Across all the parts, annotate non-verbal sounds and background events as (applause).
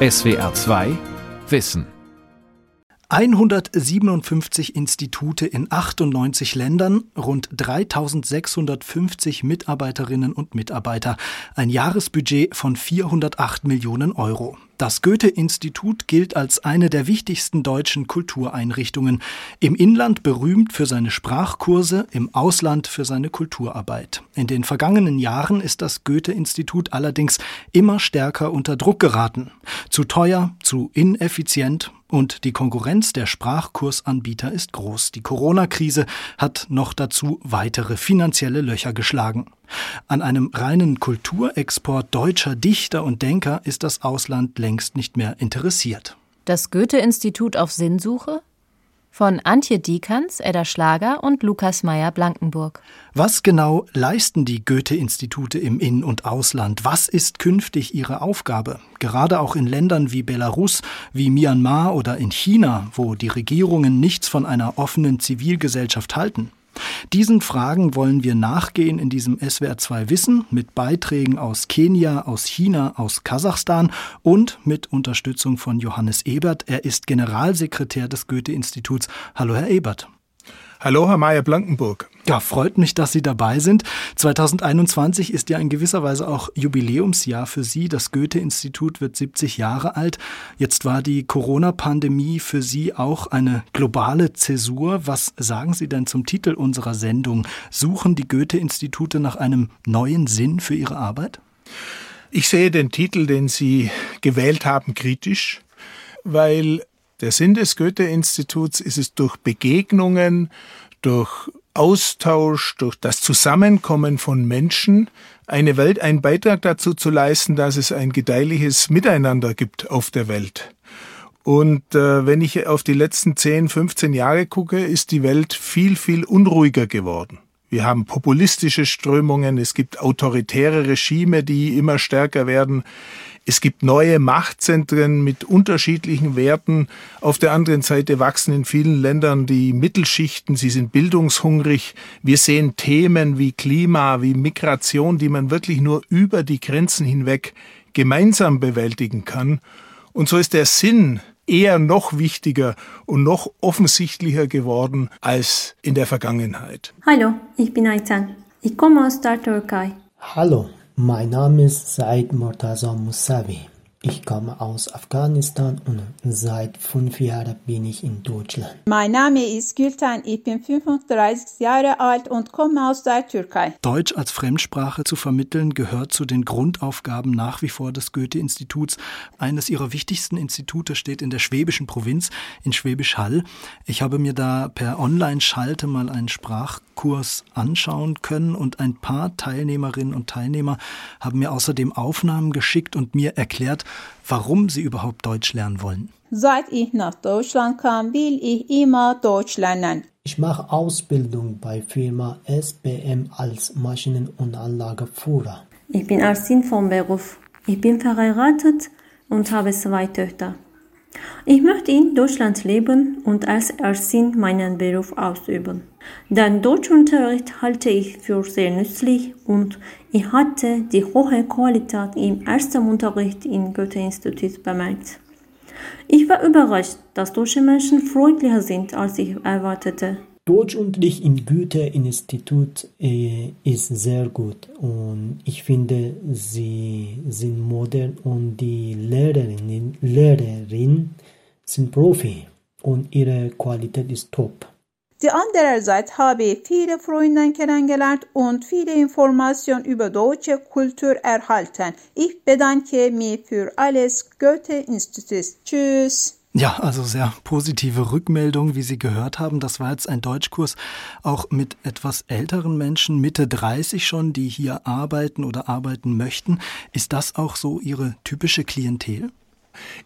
SWR 2 Wissen 157 Institute in 98 Ländern, rund 3650 Mitarbeiterinnen und Mitarbeiter, ein Jahresbudget von 408 Millionen Euro. Das Goethe-Institut gilt als eine der wichtigsten deutschen Kultureinrichtungen, im Inland berühmt für seine Sprachkurse, im Ausland für seine Kulturarbeit. In den vergangenen Jahren ist das Goethe-Institut allerdings immer stärker unter Druck geraten. Zu teuer, zu ineffizient, und die Konkurrenz der Sprachkursanbieter ist groß. Die Corona-Krise hat noch dazu weitere finanzielle Löcher geschlagen. An einem reinen Kulturexport deutscher Dichter und Denker ist das Ausland längst nicht mehr interessiert. Das Goethe-Institut auf Sinnsuche? Von Antje Diekanz, Edda Schlager und Lukas Meyer-Blankenburg. Was genau leisten die Goethe-Institute im In- und Ausland? Was ist künftig ihre Aufgabe? Gerade auch in Ländern wie Belarus, wie Myanmar oder in China, wo die Regierungen nichts von einer offenen Zivilgesellschaft halten. Diesen Fragen wollen wir nachgehen in diesem SWR2 Wissen mit Beiträgen aus Kenia, aus China, aus Kasachstan und mit Unterstützung von Johannes Ebert. Er ist Generalsekretär des Goethe-Instituts. Hallo, Herr Ebert. Hallo, Herr Mayer-Blankenburg. Ja, freut mich, dass Sie dabei sind. 2021 ist ja in gewisser Weise auch Jubiläumsjahr für Sie. Das Goethe-Institut wird 70 Jahre alt. Jetzt war die Corona-Pandemie für Sie auch eine globale Zäsur. Was sagen Sie denn zum Titel unserer Sendung? Suchen die Goethe-Institute nach einem neuen Sinn für ihre Arbeit? Ich sehe den Titel, den Sie gewählt haben, kritisch, weil der Sinn des Goethe-Instituts ist es durch Begegnungen, durch Austausch, durch das Zusammenkommen von Menschen eine Welt, einen Beitrag dazu zu leisten, dass es ein gedeihliches Miteinander gibt auf der Welt. Und äh, wenn ich auf die letzten 10, 15 Jahre gucke, ist die Welt viel, viel unruhiger geworden. Wir haben populistische Strömungen, es gibt autoritäre Regime, die immer stärker werden. Es gibt neue Machtzentren mit unterschiedlichen Werten. Auf der anderen Seite wachsen in vielen Ländern die Mittelschichten, sie sind bildungshungrig. Wir sehen Themen wie Klima, wie Migration, die man wirklich nur über die Grenzen hinweg gemeinsam bewältigen kann. Und so ist der Sinn eher noch wichtiger und noch offensichtlicher geworden als in der Vergangenheit. Hallo, ich bin Aytan. Ich komme aus der Türkei. Hallo, mein Name ist Said Murtaza Musavi. Ich komme aus Afghanistan und seit fünf Jahren bin ich in Deutschland. Mein Name ist Gültan, ich bin 35 Jahre alt und komme aus der Türkei. Deutsch als Fremdsprache zu vermitteln gehört zu den Grundaufgaben nach wie vor des Goethe-Instituts. Eines ihrer wichtigsten Institute steht in der schwäbischen Provinz, in Schwäbisch Hall. Ich habe mir da per Online-Schalte mal einen Sprachkurs anschauen können und ein paar Teilnehmerinnen und Teilnehmer haben mir außerdem Aufnahmen geschickt und mir erklärt, warum sie überhaupt Deutsch lernen wollen. Seit ich nach Deutschland kam, will ich immer Deutsch lernen. Ich mache Ausbildung bei Firma SBM als Maschinen- und Anlageführer. Ich bin Arsin vom Beruf. Ich bin verheiratet und habe zwei Töchter. Ich möchte in Deutschland leben und als Ersin meinen Beruf ausüben. Den Deutschunterricht halte ich für sehr nützlich und ich hatte die hohe Qualität im ersten Unterricht im Goethe-Institut bemerkt. Ich war überrascht, dass deutsche Menschen freundlicher sind, als ich erwartete. Deutschunterricht im Goethe-Institut äh, ist sehr gut und ich finde, sie sind modern und die Lehrerinnen, Lehrerinnen sind Profi und ihre Qualität ist top. Die andere Seite habe ich viele Freunde kennengelernt und viele Informationen über deutsche Kultur erhalten. Ich bedanke mich für alles Goethe-Institut. Tschüss. Ja, also sehr positive Rückmeldung, wie Sie gehört haben. Das war jetzt ein Deutschkurs auch mit etwas älteren Menschen, Mitte 30 schon, die hier arbeiten oder arbeiten möchten. Ist das auch so Ihre typische Klientel?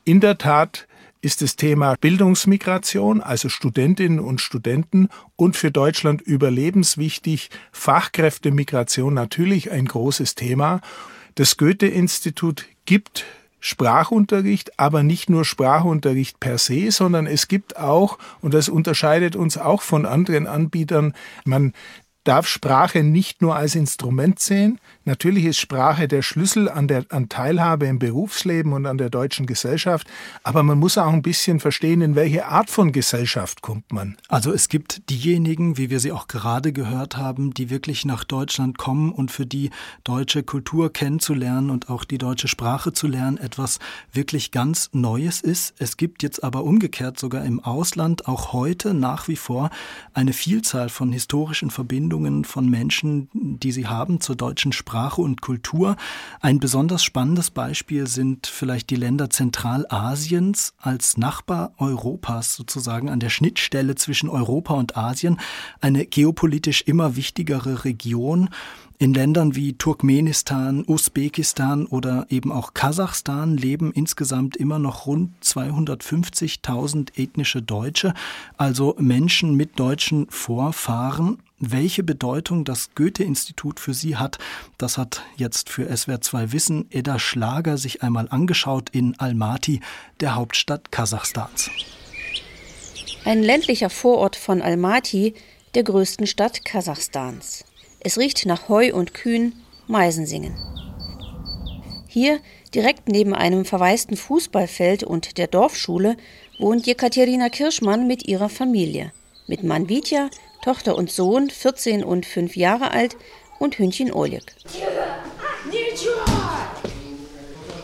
In der Tat ist das Thema Bildungsmigration, also Studentinnen und Studenten und für Deutschland überlebenswichtig, Fachkräftemigration natürlich ein großes Thema. Das Goethe-Institut gibt Sprachunterricht, aber nicht nur Sprachunterricht per se, sondern es gibt auch, und das unterscheidet uns auch von anderen Anbietern, man darf Sprache nicht nur als Instrument sehen. Natürlich ist Sprache der Schlüssel an der an Teilhabe im Berufsleben und an der deutschen Gesellschaft, aber man muss auch ein bisschen verstehen, in welche Art von Gesellschaft kommt man. Also es gibt diejenigen, wie wir sie auch gerade gehört haben, die wirklich nach Deutschland kommen und für die deutsche Kultur kennenzulernen und auch die deutsche Sprache zu lernen etwas wirklich ganz Neues ist. Es gibt jetzt aber umgekehrt sogar im Ausland auch heute nach wie vor eine Vielzahl von historischen Verbindungen von Menschen, die sie haben zur deutschen Sprache und Kultur. Ein besonders spannendes Beispiel sind vielleicht die Länder Zentralasiens als Nachbar Europas sozusagen an der Schnittstelle zwischen Europa und Asien, eine geopolitisch immer wichtigere Region. In Ländern wie Turkmenistan, Usbekistan oder eben auch Kasachstan leben insgesamt immer noch rund 250.000 ethnische Deutsche, also Menschen mit deutschen Vorfahren. Welche Bedeutung das Goethe-Institut für sie hat, das hat jetzt für SWR2 Wissen Edda Schlager sich einmal angeschaut in Almaty, der Hauptstadt Kasachstans. Ein ländlicher Vorort von Almaty, der größten Stadt Kasachstans. Es riecht nach Heu und Kühen, Meisensingen. Hier, direkt neben einem verwaisten Fußballfeld und der Dorfschule, wohnt Jekaterina Kirschmann mit ihrer Familie. Mit Mann Vitya, Tochter und Sohn, 14 und 5 Jahre alt, und Hündchen Oleg.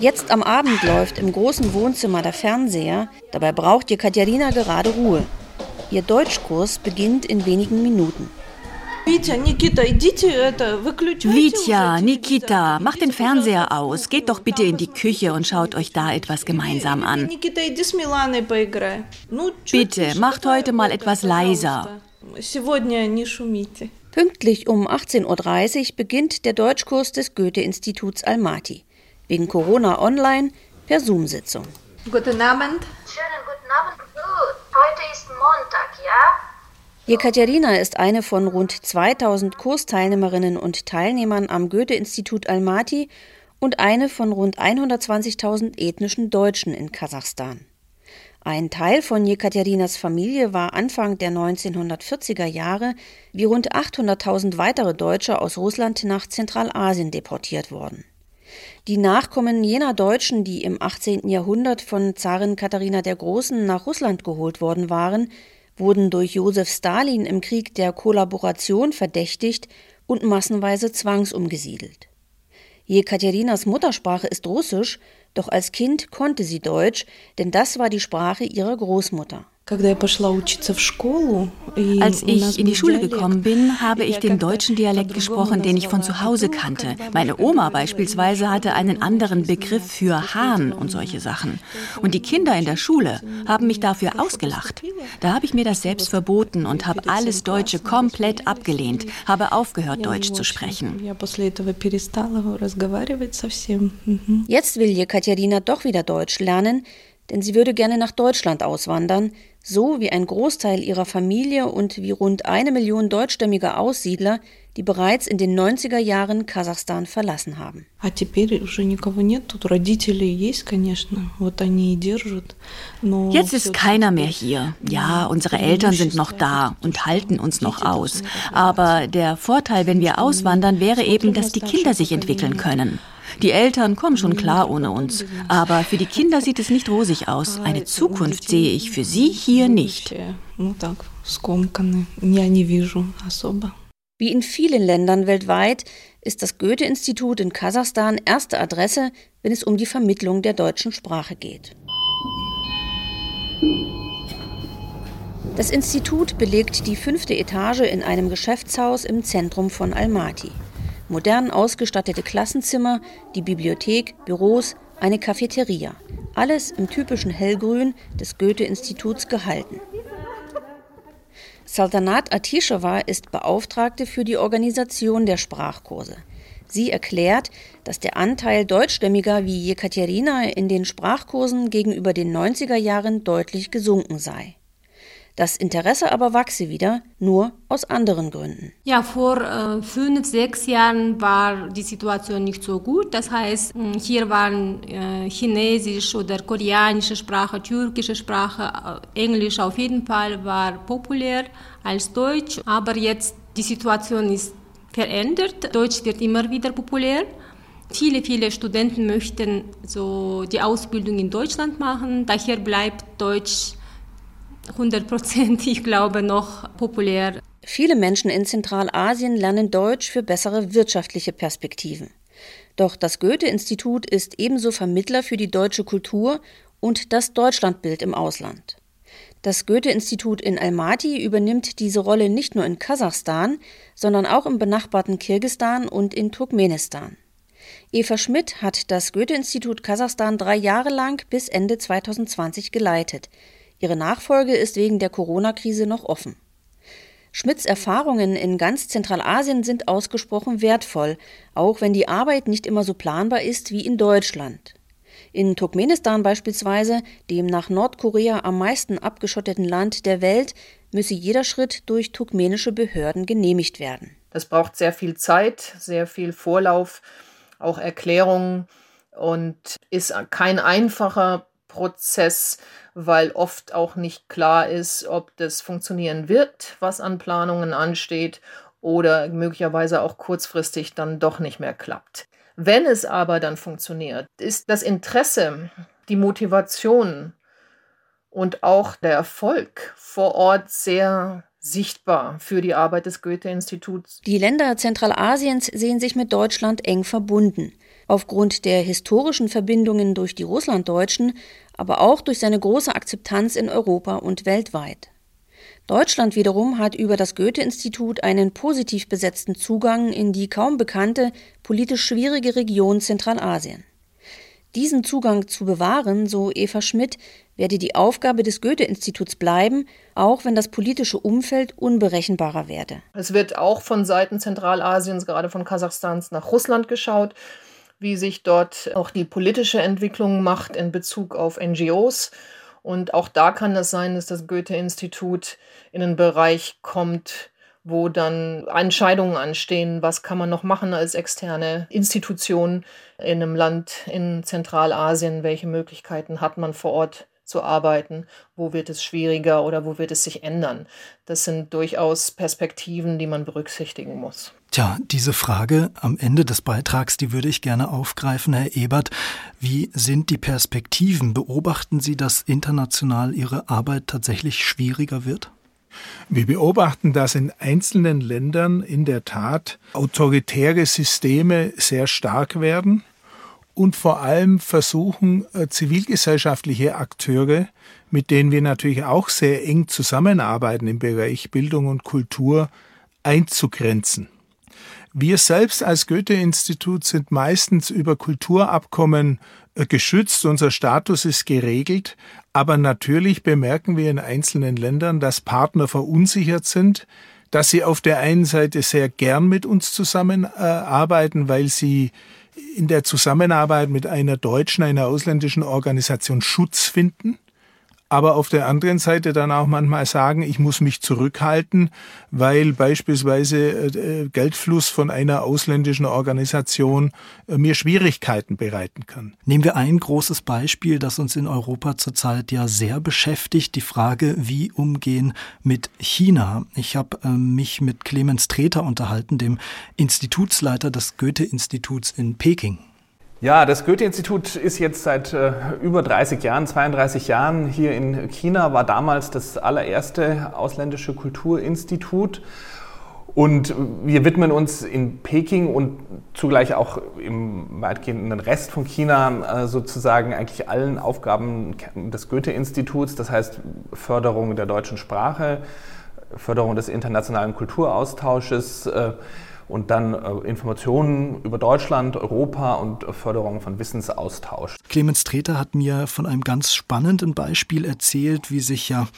Jetzt am Abend läuft im großen Wohnzimmer der Fernseher. Dabei braucht Jekaterina gerade Ruhe. Ihr Deutschkurs beginnt in wenigen Minuten. Vitya, Nikita, macht den Fernseher aus. Geht doch bitte in die Küche und schaut euch da etwas gemeinsam an. Bitte, macht heute mal etwas leiser. Pünktlich um 18.30 Uhr beginnt der Deutschkurs des Goethe-Instituts Almaty. Wegen Corona online per Zoom-Sitzung. Guten Abend. Schönen guten Abend. Gut. Heute ist Montag, ja? Jekaterina ist eine von rund 2000 Kursteilnehmerinnen und Teilnehmern am Goethe-Institut Almaty und eine von rund 120.000 ethnischen Deutschen in Kasachstan. Ein Teil von Jekaterinas Familie war Anfang der 1940er Jahre wie rund 800.000 weitere Deutsche aus Russland nach Zentralasien deportiert worden. Die Nachkommen jener Deutschen, die im 18. Jahrhundert von Zarin Katharina der Großen nach Russland geholt worden waren, wurden durch Josef Stalin im Krieg der Kollaboration verdächtigt und massenweise zwangsumgesiedelt. Jekaterinas Muttersprache ist Russisch, doch als Kind konnte sie Deutsch, denn das war die Sprache ihrer Großmutter. Als ich in die Schule gekommen bin, habe ich den deutschen Dialekt gesprochen, den ich von zu Hause kannte. Meine Oma beispielsweise hatte einen anderen Begriff für Hahn und solche Sachen. Und die Kinder in der Schule haben mich dafür ausgelacht. Da habe ich mir das selbst verboten und habe alles Deutsche komplett abgelehnt, habe aufgehört, Deutsch zu sprechen. Jetzt will Jekaterina doch wieder Deutsch lernen, denn sie würde gerne nach Deutschland auswandern, so wie ein Großteil ihrer Familie und wie rund eine Million deutschstämmige Aussiedler, die bereits in den 90er Jahren Kasachstan verlassen haben. Jetzt ist keiner mehr hier. Ja, unsere Eltern sind noch da und halten uns noch aus. Aber der Vorteil, wenn wir auswandern, wäre eben, dass die Kinder sich entwickeln können. Die Eltern kommen schon klar ohne uns. Aber für die Kinder sieht es nicht rosig aus. Eine Zukunft sehe ich für sie hier nicht. Wie in vielen Ländern weltweit ist das Goethe-Institut in Kasachstan erste Adresse, wenn es um die Vermittlung der deutschen Sprache geht. Das Institut belegt die fünfte Etage in einem Geschäftshaus im Zentrum von Almaty modern ausgestattete Klassenzimmer, die Bibliothek, Büros, eine Cafeteria. Alles im typischen Hellgrün des Goethe-Instituts gehalten. Saltanat Atisheva ist Beauftragte für die Organisation der Sprachkurse. Sie erklärt, dass der Anteil Deutschstämmiger wie Jekaterina in den Sprachkursen gegenüber den 90er Jahren deutlich gesunken sei. Das Interesse aber wachse wieder, nur aus anderen Gründen. Ja, vor äh, fünf, sechs Jahren war die Situation nicht so gut. Das heißt, hm, hier waren äh, Chinesisch oder koreanische Sprache, türkische Sprache, äh, Englisch auf jeden Fall war populär als Deutsch. Aber jetzt Die Situation ist verändert. Deutsch wird immer wieder populär. Viele, viele Studenten möchten so die Ausbildung in Deutschland machen. Daher bleibt Deutsch 100 Prozent, ich glaube, noch populär. Viele Menschen in Zentralasien lernen Deutsch für bessere wirtschaftliche Perspektiven. Doch das Goethe-Institut ist ebenso Vermittler für die deutsche Kultur und das Deutschlandbild im Ausland. Das Goethe-Institut in Almaty übernimmt diese Rolle nicht nur in Kasachstan, sondern auch im benachbarten Kirgistan und in Turkmenistan. Eva Schmidt hat das Goethe-Institut Kasachstan drei Jahre lang bis Ende 2020 geleitet. Ihre Nachfolge ist wegen der Corona-Krise noch offen. Schmidts Erfahrungen in ganz Zentralasien sind ausgesprochen wertvoll, auch wenn die Arbeit nicht immer so planbar ist wie in Deutschland. In Turkmenistan beispielsweise, dem nach Nordkorea am meisten abgeschotteten Land der Welt, müsse jeder Schritt durch turkmenische Behörden genehmigt werden. Das braucht sehr viel Zeit, sehr viel Vorlauf, auch Erklärungen und ist kein einfacher Prozess, weil oft auch nicht klar ist, ob das funktionieren wird, was an Planungen ansteht oder möglicherweise auch kurzfristig dann doch nicht mehr klappt. Wenn es aber dann funktioniert, ist das Interesse, die Motivation und auch der Erfolg vor Ort sehr sichtbar für die Arbeit des Goethe-Instituts. Die Länder Zentralasiens sehen sich mit Deutschland eng verbunden. Aufgrund der historischen Verbindungen durch die Russlanddeutschen, aber auch durch seine große Akzeptanz in Europa und weltweit. Deutschland wiederum hat über das Goethe-Institut einen positiv besetzten Zugang in die kaum bekannte, politisch schwierige Region Zentralasien. Diesen Zugang zu bewahren, so Eva Schmidt, werde die Aufgabe des Goethe-Instituts bleiben, auch wenn das politische Umfeld unberechenbarer werde. Es wird auch von Seiten Zentralasiens, gerade von Kasachstans, nach Russland geschaut, wie sich dort auch die politische Entwicklung macht in Bezug auf NGOs und auch da kann es sein, dass das Goethe-Institut in einen Bereich kommt, wo dann Entscheidungen anstehen, was kann man noch machen als externe Institution in einem Land in Zentralasien, welche Möglichkeiten hat man vor Ort zu arbeiten, wo wird es schwieriger oder wo wird es sich ändern. Das sind durchaus Perspektiven, die man berücksichtigen muss. Tja, diese Frage am Ende des Beitrags, die würde ich gerne aufgreifen, Herr Ebert. Wie sind die Perspektiven? Beobachten Sie, dass international Ihre Arbeit tatsächlich schwieriger wird? Wir beobachten, dass in einzelnen Ländern in der Tat autoritäre Systeme sehr stark werden und vor allem versuchen äh, zivilgesellschaftliche Akteure, mit denen wir natürlich auch sehr eng zusammenarbeiten im Bereich Bildung und Kultur, einzugrenzen. Wir selbst als Goethe-Institut sind meistens über Kulturabkommen äh, geschützt, unser Status ist geregelt, aber natürlich bemerken wir in einzelnen Ländern, dass Partner verunsichert sind, dass sie auf der einen Seite sehr gern mit uns zusammenarbeiten, äh, weil sie in der Zusammenarbeit mit einer deutschen, einer ausländischen Organisation Schutz finden aber auf der anderen Seite dann auch manchmal sagen, ich muss mich zurückhalten, weil beispielsweise äh, Geldfluss von einer ausländischen Organisation äh, mir Schwierigkeiten bereiten kann. Nehmen wir ein großes Beispiel, das uns in Europa zurzeit ja sehr beschäftigt, die Frage, wie umgehen mit China. Ich habe äh, mich mit Clemens Treter unterhalten, dem Institutsleiter des Goethe-Instituts in Peking. Ja, das Goethe-Institut ist jetzt seit äh, über 30 Jahren, 32 Jahren hier in China, war damals das allererste ausländische Kulturinstitut. Und wir widmen uns in Peking und zugleich auch im weitgehenden Rest von China äh, sozusagen eigentlich allen Aufgaben des Goethe-Instituts, das heißt Förderung der deutschen Sprache, Förderung des internationalen Kulturaustausches, äh, und dann äh, Informationen über Deutschland, Europa und Förderung von Wissensaustausch. Clemens Treter hat mir von einem ganz spannenden Beispiel erzählt, wie sich ja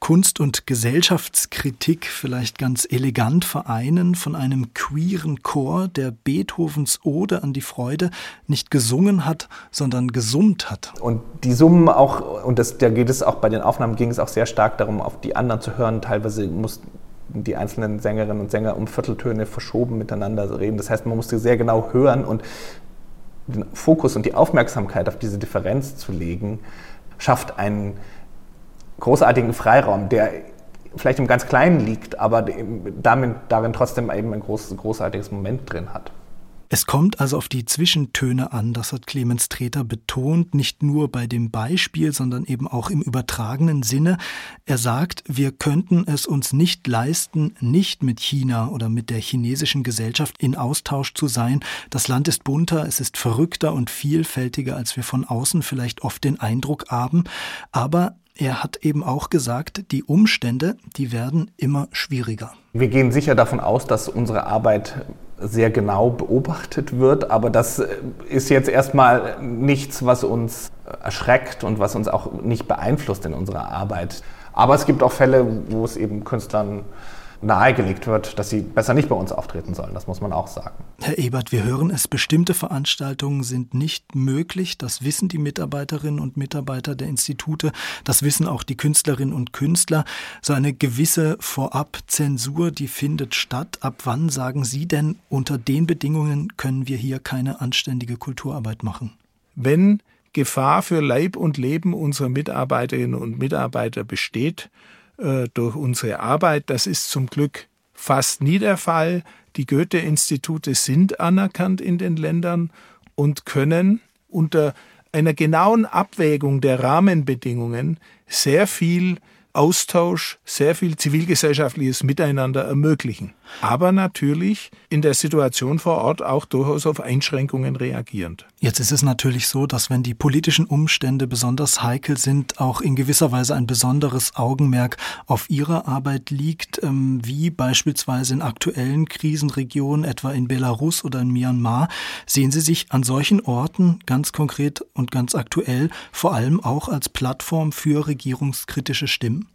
Kunst und Gesellschaftskritik vielleicht ganz elegant vereinen von einem queeren Chor, der Beethovens Ode an die Freude nicht gesungen hat, sondern gesummt hat. Und die Summen auch, und das, da geht es auch bei den Aufnahmen, ging es auch sehr stark darum, auf die anderen zu hören. Teilweise mussten die einzelnen Sängerinnen und Sänger um Vierteltöne verschoben miteinander reden. Das heißt, man musste sehr genau hören und den Fokus und die Aufmerksamkeit auf diese Differenz zu legen, schafft einen großartigen Freiraum, der vielleicht im ganz Kleinen liegt, aber damit, darin trotzdem eben ein groß, großartiges Moment drin hat. Es kommt also auf die Zwischentöne an, das hat Clemens Treter betont, nicht nur bei dem Beispiel, sondern eben auch im übertragenen Sinne. Er sagt, wir könnten es uns nicht leisten, nicht mit China oder mit der chinesischen Gesellschaft in Austausch zu sein. Das Land ist bunter, es ist verrückter und vielfältiger, als wir von außen vielleicht oft den Eindruck haben. Aber er hat eben auch gesagt, die Umstände, die werden immer schwieriger. Wir gehen sicher davon aus, dass unsere Arbeit sehr genau beobachtet wird. Aber das äh, ist jetzt erstmal nichts, was uns erschreckt und was uns auch nicht beeinflusst in unserer Arbeit. Aber es gibt auch Fälle, wo es eben Künstlern nahegelegt wird, dass sie besser nicht bei uns auftreten sollen. Das muss man auch sagen. Herr Ebert, wir hören es, bestimmte Veranstaltungen sind nicht möglich. Das wissen die Mitarbeiterinnen und Mitarbeiter der Institute. Das wissen auch die Künstlerinnen und Künstler. So eine gewisse Vorabzensur, die findet statt. Ab wann sagen Sie denn, unter den Bedingungen können wir hier keine anständige Kulturarbeit machen? Wenn Gefahr für Leib und Leben unserer Mitarbeiterinnen und Mitarbeiter besteht, äh, durch unsere Arbeit. Das ist zum Glück fast nie der Fall. Die Goethe-Institute sind anerkannt in den Ländern und können unter einer genauen Abwägung der Rahmenbedingungen sehr viel Austausch, sehr viel zivilgesellschaftliches Miteinander ermöglichen. Aber natürlich in der Situation vor Ort auch durchaus auf Einschränkungen reagierend. Jetzt ist es natürlich so, dass wenn die politischen Umstände besonders heikel sind, auch in gewisser Weise ein besonderes Augenmerk auf Ihre Arbeit liegt, ähm, wie beispielsweise in aktuellen Krisenregionen, etwa in Belarus oder in Myanmar. Sehen Sie sich an solchen Orten ganz konkret und ganz aktuell vor allem auch als Plattform für regierungskritische Stimmen?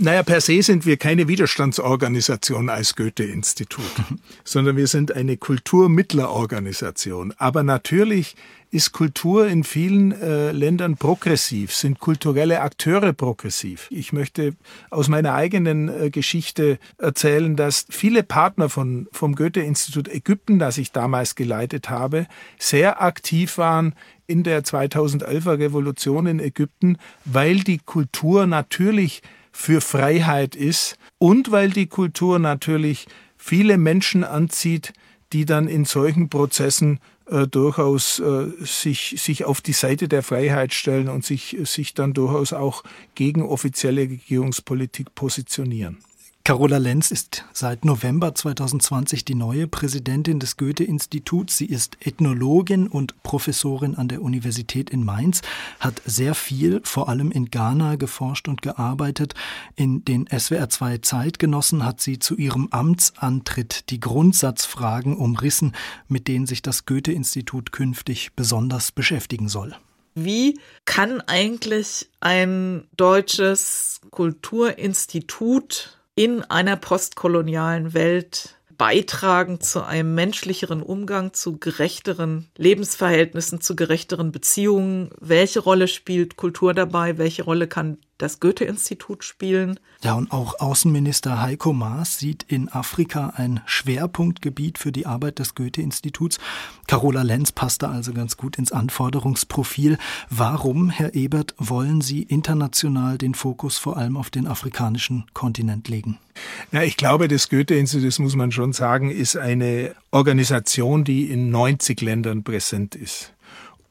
Naja, per se sind wir keine Widerstandsorganisation als Goethe-Institut, (laughs) sondern wir sind eine Kulturmittlerorganisation. Aber natürlich ist Kultur in vielen äh, Ländern progressiv, sind kulturelle Akteure progressiv. Ich möchte aus meiner eigenen äh, Geschichte erzählen, dass viele Partner von, vom Goethe-Institut Ägypten, das ich damals geleitet habe, sehr aktiv waren in der 2011er Revolution in Ägypten, weil die Kultur natürlich für Freiheit ist und weil die Kultur natürlich viele Menschen anzieht, die dann in solchen Prozessen äh, durchaus äh, sich, sich auf die Seite der Freiheit stellen und sich, sich dann durchaus auch gegen offizielle Regierungspolitik positionieren. Carola Lenz ist seit November 2020 die neue Präsidentin des Goethe-Instituts. Sie ist Ethnologin und Professorin an der Universität in Mainz, hat sehr viel, vor allem in Ghana, geforscht und gearbeitet. In den SWR 2 Zeitgenossen hat sie zu ihrem Amtsantritt die Grundsatzfragen umrissen, mit denen sich das Goethe-Institut künftig besonders beschäftigen soll. Wie kann eigentlich ein deutsches Kulturinstitut in einer postkolonialen Welt beitragen zu einem menschlicheren Umgang, zu gerechteren Lebensverhältnissen, zu gerechteren Beziehungen? Welche Rolle spielt Kultur dabei? Welche Rolle kann das Goethe-Institut spielen. Ja, und auch Außenminister Heiko Maas sieht in Afrika ein Schwerpunktgebiet für die Arbeit des Goethe-Instituts. Carola Lenz passte also ganz gut ins Anforderungsprofil. Warum, Herr Ebert, wollen Sie international den Fokus vor allem auf den afrikanischen Kontinent legen? Ja, ich glaube, das Goethe-Institut, das muss man schon sagen, ist eine Organisation, die in 90 Ländern präsent ist.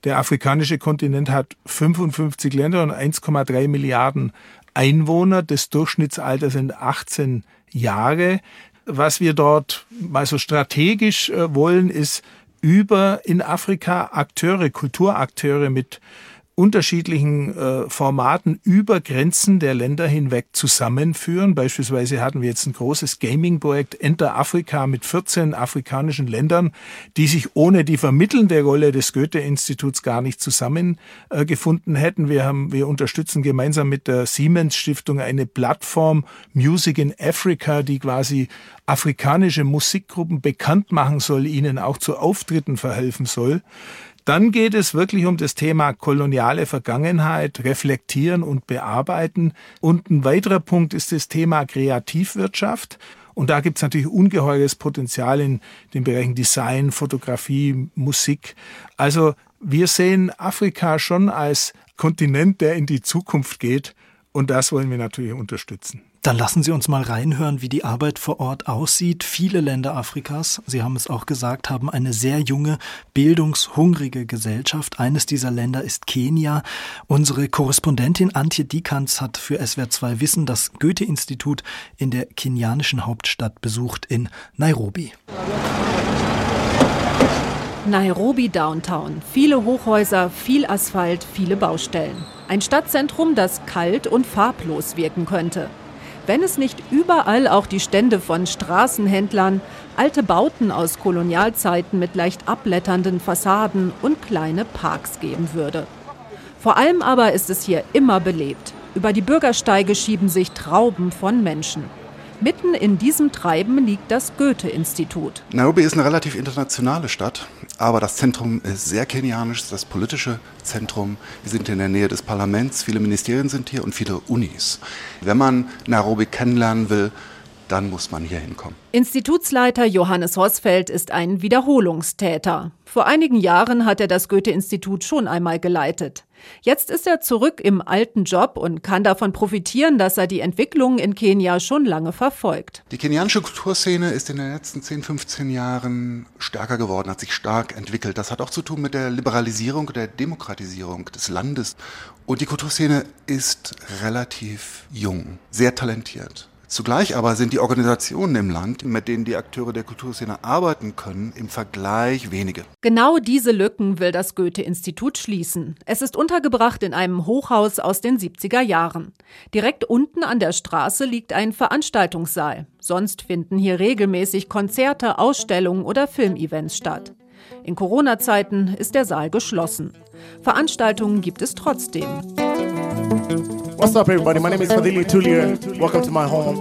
Der afrikanische Kontinent hat 55 Länder und 1,3 Milliarden Einwohner. Das Durchschnittsalter sind 18 Jahre. Was wir dort mal so strategisch äh, wollen, ist über in Afrika Akteure, Kulturakteure mit unterschiedlichen äh, Formaten über Grenzen der Länder hinweg zusammenführen. Beispielsweise hatten wir jetzt ein großes Gaming-Projekt Enter Afrika mit 14 afrikanischen Ländern, die sich ohne die vermittelnde Rolle des Goethe-Instituts gar nicht zusammengefunden äh, hätten. Wir haben, wir unterstützen gemeinsam mit der Siemens Stiftung eine Plattform Music in Africa, die quasi afrikanische Musikgruppen bekannt machen soll, ihnen auch zu Auftritten verhelfen soll. Dann geht es wirklich um das Thema koloniale Vergangenheit, reflektieren und bearbeiten. Und ein weiterer Punkt ist das Thema Kreativwirtschaft. Und da gibt es natürlich ungeheures Potenzial in den Bereichen Design, Fotografie, Musik. Also wir sehen Afrika schon als Kontinent, der in die Zukunft geht Und das wollen wir natürlich unterstützen. Dann lassen Sie uns mal reinhören, wie die Arbeit vor Ort aussieht. Viele Länder Afrikas, Sie haben es auch gesagt, haben eine sehr junge, bildungshungrige Gesellschaft. Eines dieser Länder ist Kenia. Unsere Korrespondentin Antje Dikans hat für SWR2 Wissen das Goethe-Institut in der kenianischen Hauptstadt besucht in Nairobi. Nairobi Downtown. Viele Hochhäuser, viel Asphalt, viele Baustellen. Ein Stadtzentrum, das kalt und farblos wirken könnte. Wenn es nicht überall auch die Stände von Straßenhändlern, alte Bauten aus Kolonialzeiten mit leicht abblätternden Fassaden und kleine Parks geben würde. Vor allem aber ist es hier immer belebt. Über die Bürgersteige schieben sich Trauben von Menschen. Mitten in diesem Treiben liegt das Goethe-Institut. Nairobi ist eine relativ internationale Stadt, aber das Zentrum ist sehr kenianisch, das politische Zentrum. Wir sind in der Nähe des Parlaments, viele Ministerien sind hier und viele Unis. Wenn man Nairobi kennenlernen will, dann muss man hier hinkommen. Institutsleiter Johannes Horsfeld ist ein Wiederholungstäter. Vor einigen Jahren hat er das Goethe-Institut schon einmal geleitet. Jetzt ist er zurück im alten Job und kann davon profitieren, dass er die Entwicklung in Kenia schon lange verfolgt. Die kenianische Kulturszene ist in den letzten 10, 15 Jahren stärker geworden, hat sich stark entwickelt. Das hat auch zu tun mit der Liberalisierung, der Demokratisierung des Landes. Und die Kulturszene ist relativ jung, sehr talentiert. Zugleich aber sind die Organisationen im Land, mit denen die Akteure der Kulturszene arbeiten können, im Vergleich wenige. Genau diese Lücken will das Goethe-Institut schließen. Es ist untergebracht in einem Hochhaus aus den 70er Jahren. Direkt unten an der Straße liegt ein Veranstaltungssaal. Sonst finden hier regelmäßig Konzerte, Ausstellungen oder Filmevents statt. In Corona-Zeiten ist der Saal geschlossen. Veranstaltungen gibt es trotzdem. What's up, everybody? My name is Fadili Tulia. Welcome to my home.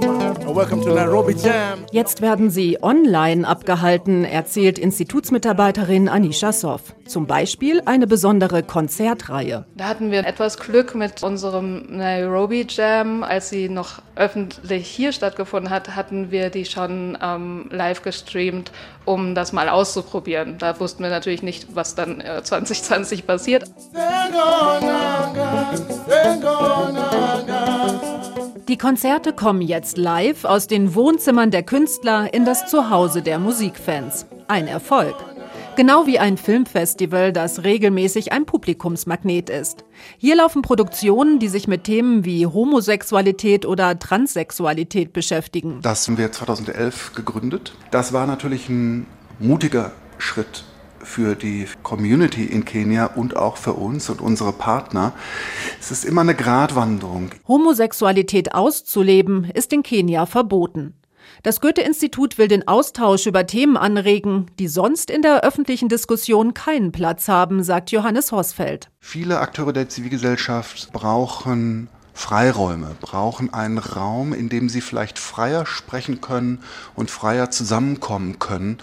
Welcome to Nairobi Jam. Jetzt werden sie online abgehalten, erzählt Institutsmitarbeiterin Anisha Soff. Zum Beispiel eine besondere Konzertreihe. Da hatten wir etwas Glück mit unserem Nairobi Jam. Als sie noch öffentlich hier stattgefunden hat, hatten wir die schon ähm, live gestreamt, um das mal auszuprobieren. Da wussten wir natürlich nicht, was dann äh, 2020 passiert. Die Konzerte kommen jetzt live aus den Wohnzimmern der Künstler in das Zuhause der Musikfans. Ein Erfolg. Genau wie ein Filmfestival, das regelmäßig ein Publikumsmagnet ist. Hier laufen Produktionen, die sich mit Themen wie Homosexualität oder Transsexualität beschäftigen. Das haben wir 2011 gegründet. Das war natürlich ein mutiger Schritt für die Community in Kenia und auch für uns und unsere Partner. Es ist immer eine Gratwanderung. Homosexualität auszuleben ist in Kenia verboten. Das Goethe-Institut will den Austausch über Themen anregen, die sonst in der öffentlichen Diskussion keinen Platz haben, sagt Johannes Horsfeld. Viele Akteure der Zivilgesellschaft brauchen Freiräume, brauchen einen Raum, in dem sie vielleicht freier sprechen können und freier zusammenkommen können,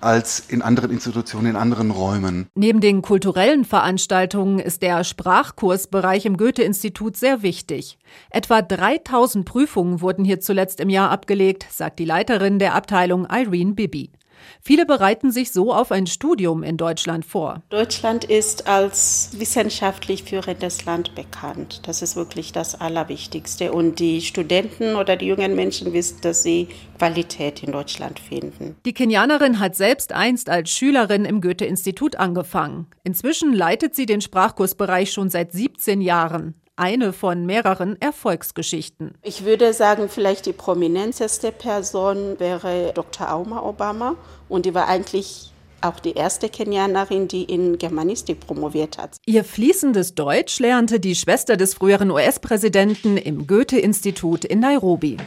als in anderen Institutionen, in anderen Räumen. Neben den kulturellen Veranstaltungen ist der Sprachkursbereich im Goethe-Institut sehr wichtig. Etwa 3000 Prüfungen wurden hier zuletzt im Jahr abgelegt, sagt die Leiterin der Abteilung Irene Bibi. Viele bereiten sich so auf ein Studium in Deutschland vor. Deutschland ist als wissenschaftlich führendes Land bekannt. Das ist wirklich das Allerwichtigste. Und die Studenten oder die jungen Menschen wissen, dass sie Qualität in Deutschland finden. Die Kenianerin hat selbst einst als Schülerin im Goethe-Institut angefangen. Inzwischen leitet sie den Sprachkursbereich schon seit 17 Jahren eine von mehreren Erfolgsgeschichten. Ich würde sagen, vielleicht die prominenteste Person wäre Dr. Auma Obama und die war eigentlich auch die erste Kenianerin, die in Germanistik promoviert hat. Ihr fließendes Deutsch lernte die Schwester des früheren US-Präsidenten im Goethe-Institut in Nairobi.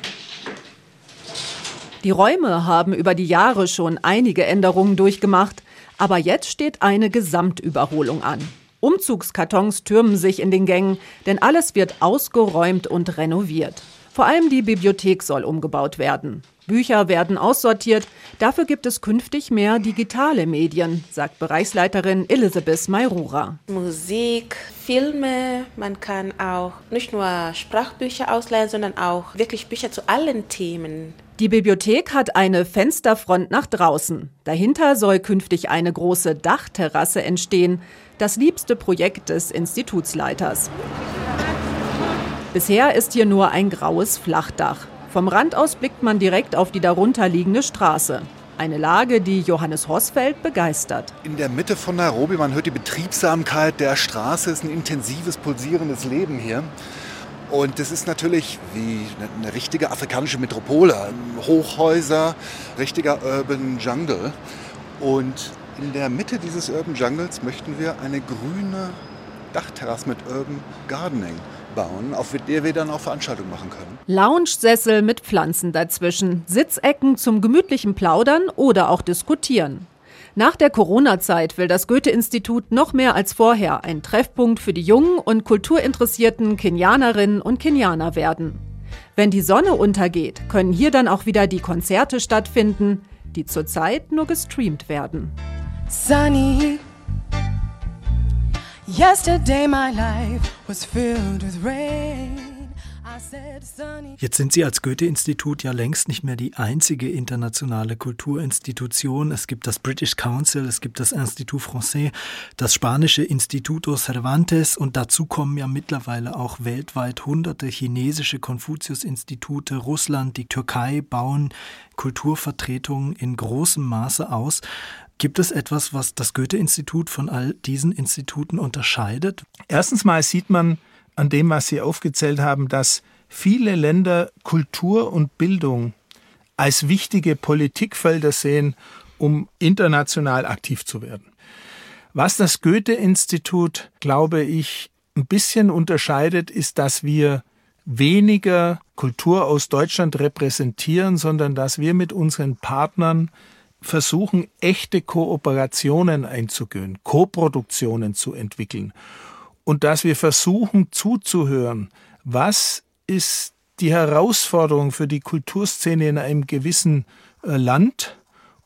Die Räume haben über die Jahre schon einige Änderungen durchgemacht, aber jetzt steht eine Gesamtüberholung an. Umzugskartons türmen sich in den Gängen, denn alles wird ausgeräumt und renoviert. Vor allem die Bibliothek soll umgebaut werden. Bücher werden aussortiert, dafür gibt es künftig mehr digitale Medien, sagt Bereichsleiterin Elisabeth Mayrura. Musik, Filme, man kann auch nicht nur Sprachbücher ausleihen, sondern auch wirklich Bücher zu allen Themen. Die Bibliothek hat eine Fensterfront nach draußen. Dahinter soll künftig eine große Dachterrasse entstehen, das liebste Projekt des Institutsleiters. Bisher ist hier nur ein graues Flachdach. Vom Rand aus blickt man direkt auf die darunter liegende Straße. Eine Lage, die Johannes Horsfeld begeistert. In der Mitte von Nairobi, man hört die Betriebsamkeit der Straße, ist ein intensives, pulsierendes Leben hier. Und das ist natürlich wie eine richtige afrikanische Metropole. Hochhäuser, richtiger Urban Jungle. Und in der Mitte dieses Urban Jungles möchten wir eine grüne Dachterrasse mit Urban Gardening bauen, auf der wir dann auch Veranstaltungen machen können. Lounge-Sessel mit Pflanzen dazwischen, Sitzecken zum gemütlichen Plaudern oder auch diskutieren. Nach der Corona-Zeit will das Goethe-Institut noch mehr als vorher ein Treffpunkt für die jungen und kulturinteressierten Kenianerinnen und Kenianer werden. Wenn die Sonne untergeht, können hier dann auch wieder die Konzerte stattfinden, die zurzeit nur gestreamt werden. Sunny Yesterday my life was filled with rain. Jetzt sind Sie als Goethe-Institut ja längst nicht mehr die einzige internationale Kulturinstitution. Es gibt das British Council, es gibt das Institut Français, das spanische Instituto Cervantes und dazu kommen ja mittlerweile auch weltweit hunderte chinesische Konfuzius-Institute. Russland, die Türkei bauen Kulturvertretungen in großem Maße aus. Gibt es etwas, was das Goethe-Institut von all diesen Instituten unterscheidet? Erstens mal sieht man an dem, was Sie aufgezählt haben, dass viele Länder Kultur und Bildung als wichtige Politikfelder sehen, um international aktiv zu werden. Was das Goethe-Institut, glaube ich, ein bisschen unterscheidet, ist, dass wir weniger Kultur aus Deutschland repräsentieren, sondern dass wir mit unseren Partnern versuchen, echte Kooperationen einzugehen, Koproduktionen zu entwickeln und dass wir versuchen zuzuhören, was ist die Herausforderung für die Kulturszene in einem gewissen äh, Land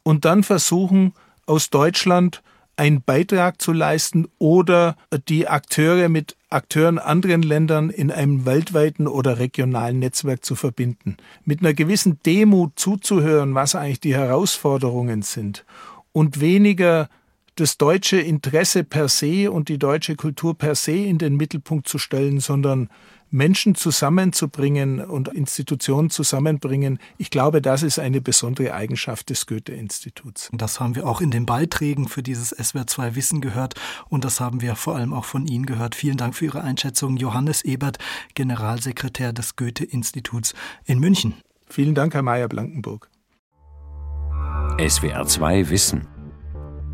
und dann versuchen aus Deutschland einen Beitrag zu leisten oder die Akteure mit Akteuren anderen Ländern in einem weltweiten oder regionalen Netzwerk zu verbinden. Mit einer gewissen Demut zuzuhören, was eigentlich die Herausforderungen sind und weniger das deutsche Interesse per se und die deutsche Kultur per se in den Mittelpunkt zu stellen, sondern Menschen zusammenzubringen und Institutionen zusammenbringen, ich glaube, das ist eine besondere Eigenschaft des Goethe-Instituts. Das haben wir auch in den Beiträgen für dieses SWR2 Wissen gehört und das haben wir vor allem auch von Ihnen gehört. Vielen Dank für Ihre Einschätzung. Johannes Ebert, Generalsekretär des Goethe-Instituts in München. Vielen Dank, Herr Mayer-Blankenburg. SWR2 Wissen.